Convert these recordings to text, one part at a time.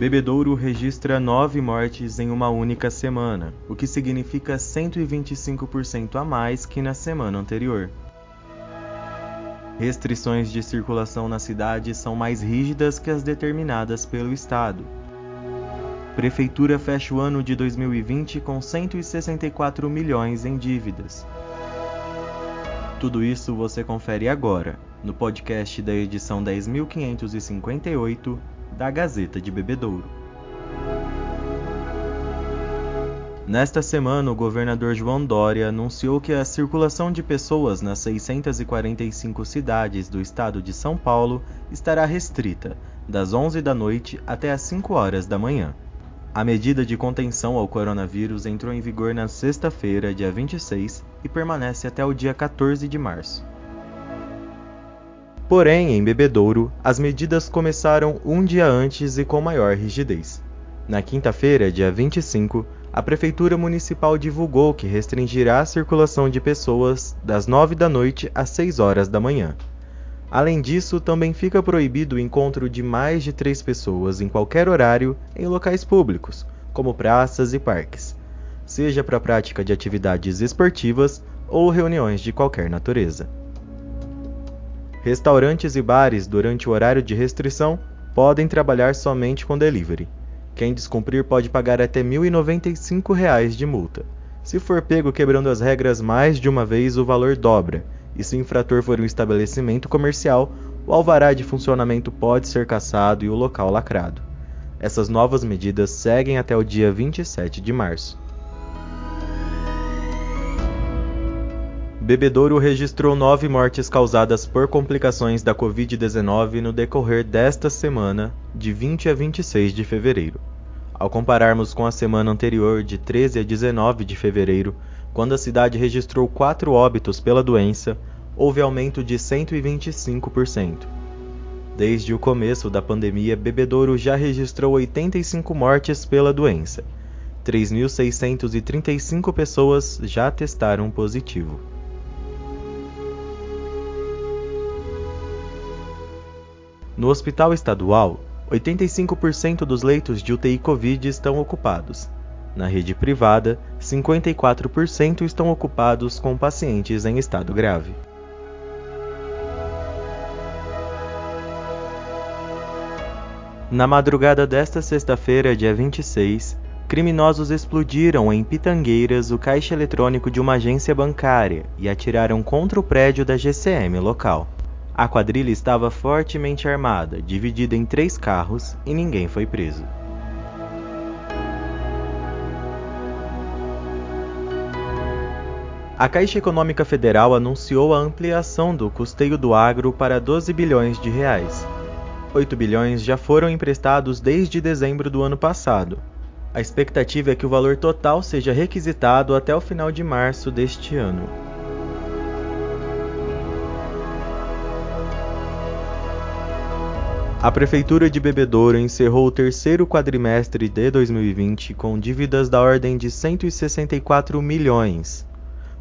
Bebedouro registra nove mortes em uma única semana, o que significa 125% a mais que na semana anterior. Restrições de circulação na cidade são mais rígidas que as determinadas pelo Estado. Prefeitura fecha o ano de 2020 com 164 milhões em dívidas. Tudo isso você confere agora, no podcast da edição 10.558 da Gazeta de Bebedouro. Nesta semana, o governador João Dória anunciou que a circulação de pessoas nas 645 cidades do estado de São Paulo estará restrita, das 11 da noite até as 5 horas da manhã. A medida de contenção ao coronavírus entrou em vigor na sexta-feira, dia 26, e permanece até o dia 14 de março. Porém, em Bebedouro, as medidas começaram um dia antes e com maior rigidez. Na quinta-feira, dia 25, a Prefeitura Municipal divulgou que restringirá a circulação de pessoas das 9 da noite às 6 horas da manhã. Além disso, também fica proibido o encontro de mais de três pessoas em qualquer horário em locais públicos, como praças e parques, seja para a prática de atividades esportivas ou reuniões de qualquer natureza. Restaurantes e bares, durante o horário de restrição, podem trabalhar somente com delivery. Quem descumprir pode pagar até R$ 1.095 de multa. Se for pego quebrando as regras mais de uma vez, o valor dobra e se o infrator for um estabelecimento comercial, o alvará de funcionamento pode ser cassado e o local lacrado. Essas novas medidas seguem até o dia 27 de março. Bebedouro registrou nove mortes causadas por complicações da Covid-19 no decorrer desta semana, de 20 a 26 de fevereiro. Ao compararmos com a semana anterior, de 13 a 19 de fevereiro, quando a cidade registrou quatro óbitos pela doença, houve aumento de 125%. Desde o começo da pandemia, Bebedouro já registrou 85 mortes pela doença. 3.635 pessoas já testaram positivo. No hospital estadual, 85% dos leitos de UTI Covid estão ocupados. Na rede privada, 54% estão ocupados com pacientes em estado grave. Na madrugada desta sexta-feira, dia 26, criminosos explodiram em Pitangueiras o caixa eletrônico de uma agência bancária e atiraram contra o prédio da GCM local. A quadrilha estava fortemente armada, dividida em três carros, e ninguém foi preso. A Caixa Econômica Federal anunciou a ampliação do custeio do agro para 12 bilhões de reais. 8 bilhões já foram emprestados desde dezembro do ano passado. A expectativa é que o valor total seja requisitado até o final de março deste ano. A Prefeitura de Bebedouro encerrou o terceiro quadrimestre de 2020 com dívidas da ordem de 164 milhões,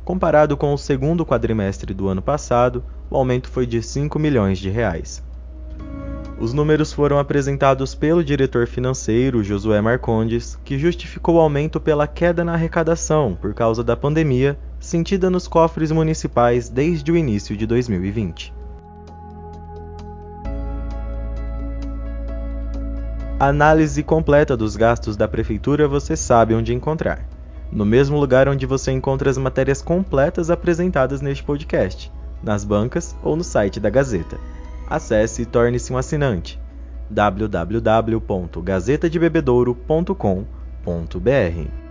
Comparado com o segundo quadrimestre do ano passado, o aumento foi de 5 milhões de reais. Os números foram apresentados pelo diretor financeiro Josué Marcondes, que justificou o aumento pela queda na arrecadação por causa da pandemia sentida nos cofres municipais desde o início de 2020. Análise completa dos gastos da prefeitura você sabe onde encontrar no mesmo lugar onde você encontra as matérias completas apresentadas neste podcast, nas bancas ou no site da Gazeta. Acesse e torne-se um assinante www.gazetadebebedouro.com.br.